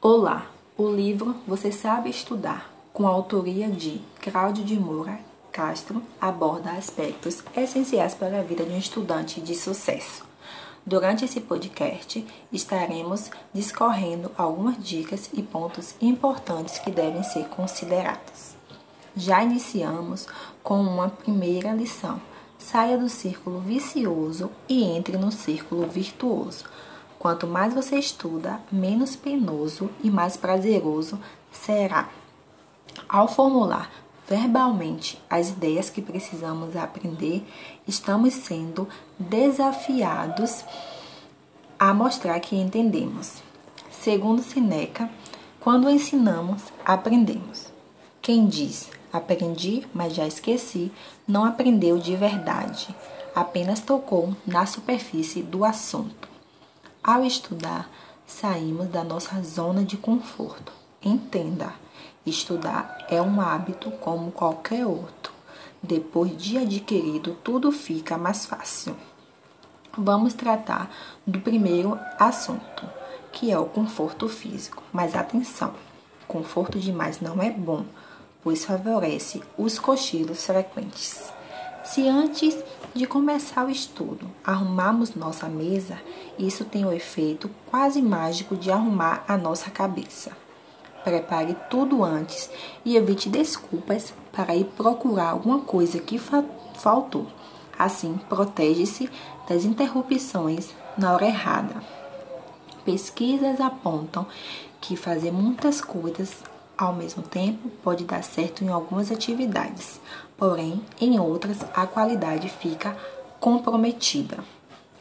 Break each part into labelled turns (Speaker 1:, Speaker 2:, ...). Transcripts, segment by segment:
Speaker 1: Olá! O livro Você Sabe Estudar, com a autoria de Cláudio de Moura Castro, aborda aspectos essenciais para a vida de um estudante de sucesso. Durante esse podcast, estaremos discorrendo algumas dicas e pontos importantes que devem ser considerados. Já iniciamos com uma primeira lição. Saia do círculo vicioso e entre no círculo virtuoso. Quanto mais você estuda, menos penoso e mais prazeroso será. Ao formular verbalmente as ideias que precisamos aprender, estamos sendo desafiados a mostrar que entendemos. Segundo Sineca, quando ensinamos, aprendemos. Quem diz aprendi, mas já esqueci, não aprendeu de verdade, apenas tocou na superfície do assunto. Ao estudar, saímos da nossa zona de conforto. Entenda Estudar é um hábito como qualquer outro. Depois de adquirido, tudo fica mais fácil. Vamos tratar do primeiro assunto, que é o conforto físico. Mas atenção, conforto demais não é bom, pois favorece os cochilos frequentes. Se antes de começar o estudo arrumarmos nossa mesa, isso tem o efeito quase mágico de arrumar a nossa cabeça. Prepare tudo antes e evite desculpas para ir procurar alguma coisa que fa faltou. Assim, protege-se das interrupções na hora errada. Pesquisas apontam que fazer muitas coisas ao mesmo tempo pode dar certo em algumas atividades, porém, em outras a qualidade fica comprometida.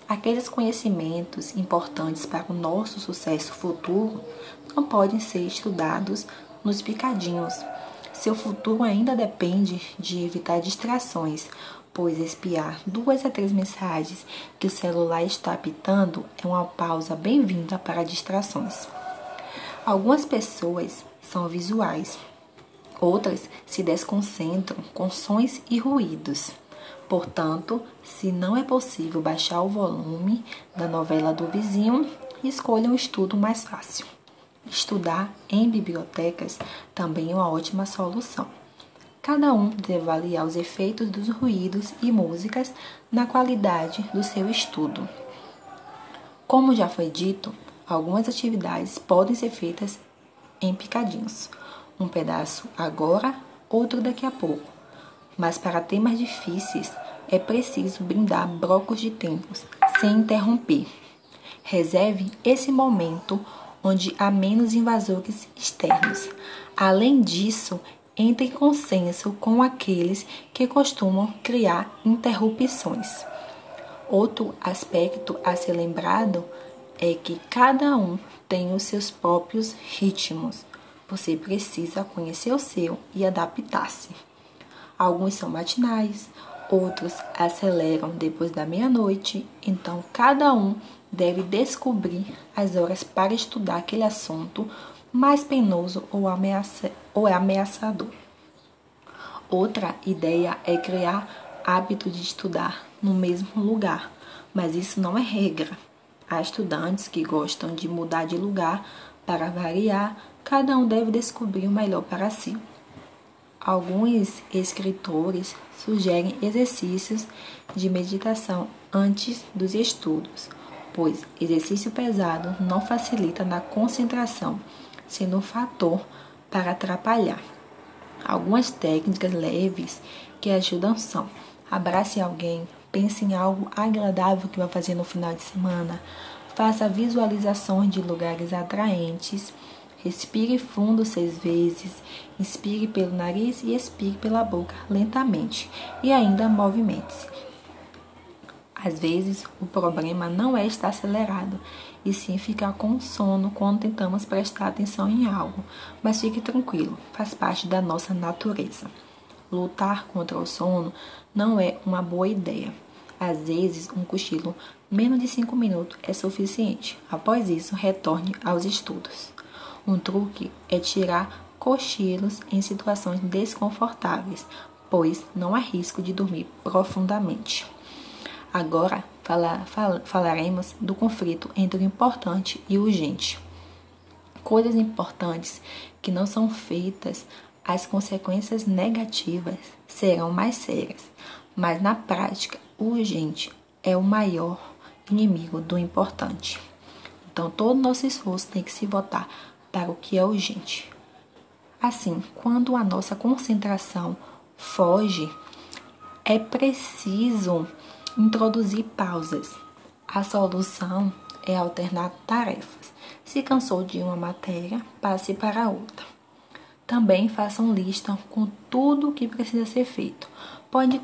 Speaker 1: Aqueles conhecimentos importantes para o nosso sucesso futuro não podem ser estudados nos picadinhos. Seu futuro ainda depende de evitar distrações, pois espiar duas a três mensagens que o celular está apitando é uma pausa bem-vinda para distrações. Algumas pessoas são visuais, outras se desconcentram com sons e ruídos. Portanto, se não é possível baixar o volume da novela do vizinho, escolha um estudo mais fácil. Estudar em bibliotecas também é uma ótima solução. Cada um deve avaliar os efeitos dos ruídos e músicas na qualidade do seu estudo. Como já foi dito, algumas atividades podem ser feitas em picadinhos, um pedaço agora, outro daqui a pouco mas para temas difíceis é preciso brindar blocos de tempos sem interromper. Reserve esse momento onde há menos invasores externos. Além disso, entre em consenso com aqueles que costumam criar interrupções. Outro aspecto a ser lembrado é que cada um tem os seus próprios ritmos. Você precisa conhecer o seu e adaptar-se. Alguns são matinais, outros aceleram depois da meia-noite, então cada um deve descobrir as horas para estudar aquele assunto mais penoso ou, ameaça, ou é ameaçador. Outra ideia é criar hábito de estudar no mesmo lugar, mas isso não é regra. Há estudantes que gostam de mudar de lugar para variar, cada um deve descobrir o melhor para si. Alguns escritores sugerem exercícios de meditação antes dos estudos, pois exercício pesado não facilita na concentração, sendo um fator para atrapalhar. Algumas técnicas leves que ajudam são: abrace alguém, pense em algo agradável que vai fazer no final de semana, faça visualizações de lugares atraentes Respire fundo seis vezes, inspire pelo nariz e expire pela boca lentamente e ainda movimente-se. Às vezes, o problema não é estar acelerado, e sim ficar com sono quando tentamos prestar atenção em algo. Mas fique tranquilo, faz parte da nossa natureza. Lutar contra o sono não é uma boa ideia. Às vezes, um cochilo menos de 5 minutos é suficiente. Após isso, retorne aos estudos. Um truque é tirar cochilos em situações desconfortáveis, pois não há risco de dormir profundamente. Agora fala, fal, falaremos do conflito entre o importante e o urgente. coisas importantes que não são feitas, as consequências negativas serão mais sérias. Mas na prática, o urgente é o maior inimigo do importante. Então, todo nosso esforço tem que se voltar para o que é urgente. Assim, quando a nossa concentração foge, é preciso introduzir pausas. A solução é alternar tarefas. Se cansou de uma matéria, passe para outra. Também façam lista com tudo o que precisa ser feito. Pode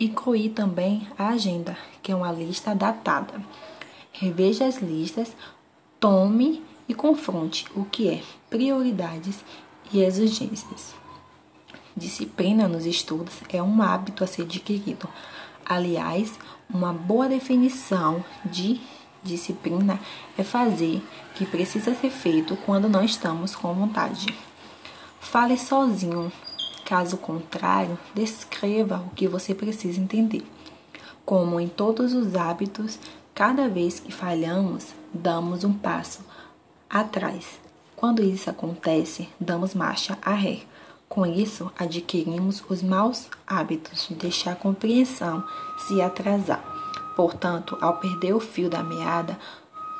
Speaker 1: incluir, também a agenda, que é uma lista datada. Reveja as listas, tome e confronte o que é prioridades e exigências. Disciplina nos estudos é um hábito a ser adquirido. Aliás, uma boa definição de disciplina é fazer o que precisa ser feito quando não estamos com vontade. Fale sozinho, caso contrário, descreva o que você precisa entender. Como em todos os hábitos, cada vez que falhamos, damos um passo atrás. Quando isso acontece, damos marcha a ré. Com isso, adquirimos os maus hábitos de deixar a compreensão se atrasar. Portanto, ao perder o fio da meada,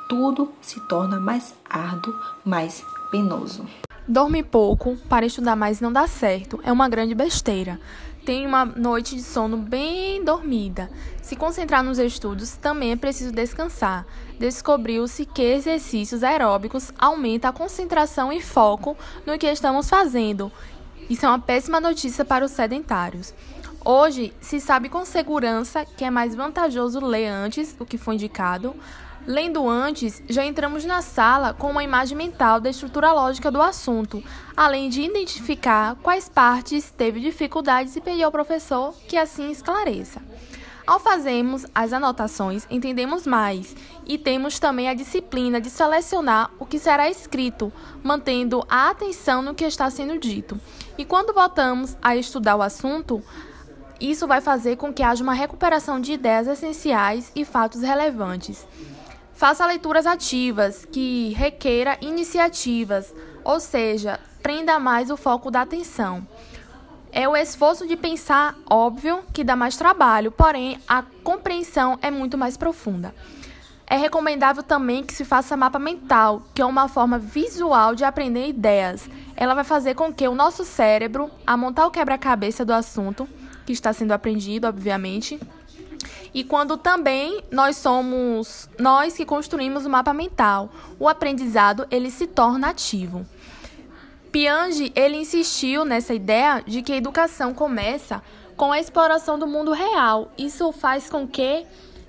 Speaker 1: tudo se torna mais árduo, mais penoso.
Speaker 2: Dorme pouco para estudar mais não dá certo é uma grande besteira. Tem uma noite de sono bem dormida. Se concentrar nos estudos também é preciso descansar. Descobriu-se que exercícios aeróbicos aumentam a concentração e foco no que estamos fazendo. Isso é uma péssima notícia para os sedentários. Hoje, se sabe com segurança que é mais vantajoso ler antes do que foi indicado. Lendo antes, já entramos na sala com uma imagem mental da estrutura lógica do assunto, além de identificar quais partes teve dificuldades e pedir ao professor que assim esclareça. Ao fazermos as anotações, entendemos mais e temos também a disciplina de selecionar o que será escrito, mantendo a atenção no que está sendo dito. E quando voltamos a estudar o assunto, isso vai fazer com que haja uma recuperação de ideias essenciais e fatos relevantes. Faça leituras ativas, que requeira iniciativas, ou seja, prenda mais o foco da atenção. É o esforço de pensar, óbvio, que dá mais trabalho, porém a compreensão é muito mais profunda. É recomendável também que se faça mapa mental, que é uma forma visual de aprender ideias. Ela vai fazer com que o nosso cérebro, a montar o quebra-cabeça do assunto, que está sendo aprendido, obviamente. E quando também nós somos nós que construímos o mapa mental, o aprendizado ele se torna ativo. Piaget ele insistiu nessa ideia de que a educação começa com a exploração do mundo real. Isso faz com que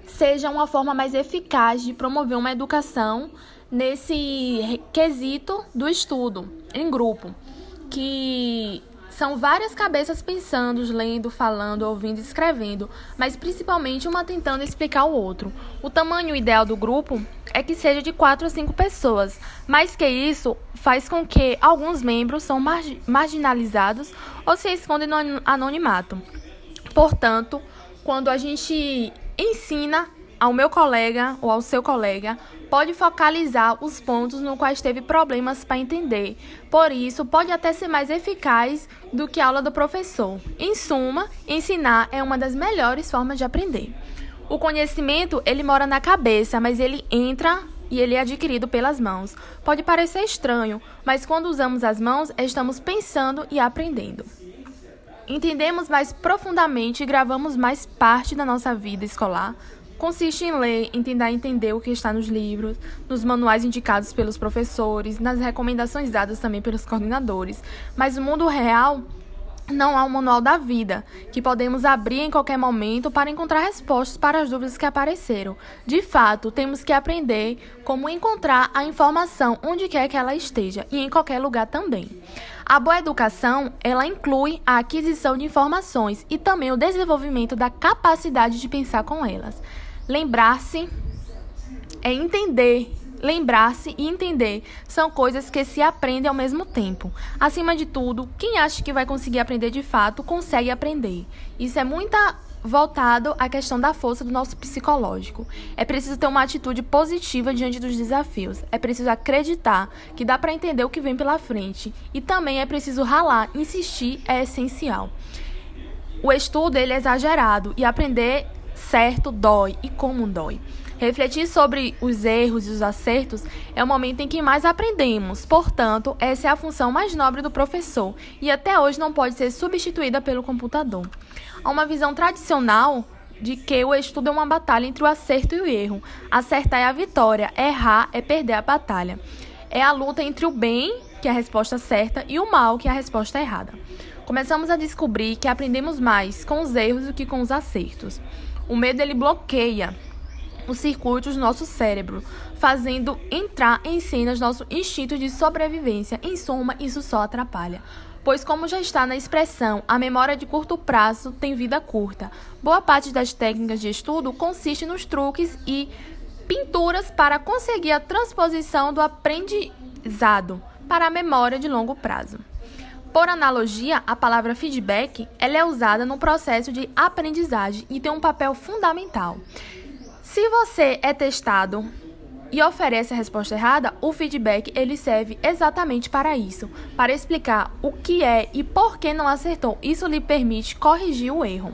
Speaker 2: seja uma forma mais eficaz de promover uma educação nesse quesito do estudo em grupo, que são várias cabeças pensando, lendo, falando, ouvindo, escrevendo, mas principalmente uma tentando explicar o outro. O tamanho ideal do grupo é que seja de 4 a 5 pessoas, mais que isso faz com que alguns membros são mar marginalizados ou se escondem no anonimato. Portanto, quando a gente ensina ao meu colega ou ao seu colega pode focalizar os pontos no quais teve problemas para entender. Por isso, pode até ser mais eficaz do que a aula do professor. Em suma, ensinar é uma das melhores formas de aprender. O conhecimento, ele mora na cabeça, mas ele entra e ele é adquirido pelas mãos. Pode parecer estranho, mas quando usamos as mãos, estamos pensando e aprendendo. Entendemos mais profundamente e gravamos mais parte da nossa vida escolar consiste em ler em tentar entender o que está nos livros, nos manuais indicados pelos professores, nas recomendações dadas também pelos coordenadores. Mas o mundo real não há um manual da vida, que podemos abrir em qualquer momento para encontrar respostas para as dúvidas que apareceram. De fato, temos que aprender como encontrar a informação onde quer que ela esteja e em qualquer lugar também. A boa educação, ela inclui a aquisição de informações e também o desenvolvimento da capacidade de pensar com elas. Lembrar-se é entender. Lembrar-se e entender são coisas que se aprendem ao mesmo tempo. Acima de tudo, quem acha que vai conseguir aprender de fato, consegue aprender. Isso é muita voltado à questão da força do nosso psicológico. É preciso ter uma atitude positiva diante dos desafios. É preciso acreditar que dá para entender o que vem pela frente. E também é preciso ralar, insistir é essencial. O estudo ele é exagerado e aprender certo dói e como dói. Refletir sobre os erros e os acertos é o momento em que mais aprendemos, portanto, essa é a função mais nobre do professor e até hoje não pode ser substituída pelo computador. Há uma visão tradicional de que o estudo é uma batalha entre o acerto e o erro. Acertar é a vitória, errar é perder a batalha. É a luta entre o bem, que é a resposta certa, e o mal, que é a resposta errada. Começamos a descobrir que aprendemos mais com os erros do que com os acertos. O medo ele bloqueia os circuitos do nosso cérebro, fazendo entrar em cenas nosso instinto de sobrevivência. Em suma, isso só atrapalha. Pois, como já está na expressão, a memória de curto prazo tem vida curta. Boa parte das técnicas de estudo consiste nos truques e pinturas para conseguir a transposição do aprendizado para a memória de longo prazo. Por analogia, a palavra feedback ela é usada no processo de aprendizagem e tem um papel fundamental. Se você é testado e oferece a resposta errada, o feedback ele serve exatamente para isso, para explicar o que é e por que não acertou. Isso lhe permite corrigir o erro.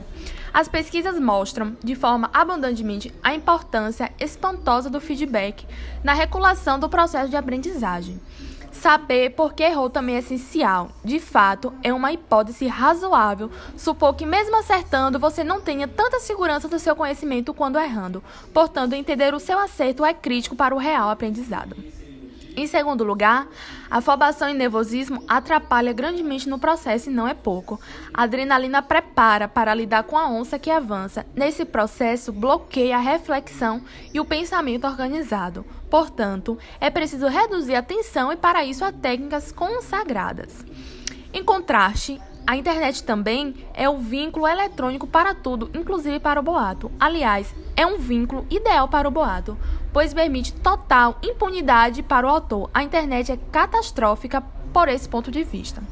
Speaker 2: As pesquisas mostram, de forma abundantemente, a importância espantosa do feedback na regulação do processo de aprendizagem. Saber por que errou também é essencial. De fato, é uma hipótese razoável supor que, mesmo acertando, você não tenha tanta segurança do seu conhecimento quando errando. Portanto, entender o seu acerto é crítico para o real aprendizado. Em segundo lugar, a afobação e nervosismo atrapalha grandemente no processo e não é pouco. A adrenalina prepara para lidar com a onça que avança. Nesse processo, bloqueia a reflexão e o pensamento organizado. Portanto, é preciso reduzir a tensão e para isso há técnicas consagradas. Em contraste, a internet também é o vínculo eletrônico para tudo, inclusive para o boato. Aliás, é um vínculo ideal para o boato, pois permite total impunidade para o autor. A internet é catastrófica por esse ponto de vista.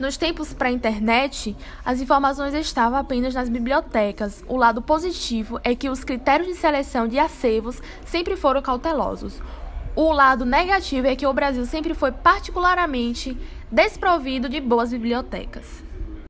Speaker 2: Nos tempos pré-internet, as informações estavam apenas nas bibliotecas. O lado positivo é que os critérios de seleção de acervos sempre foram cautelosos. O lado negativo é que o Brasil sempre foi particularmente desprovido de boas bibliotecas.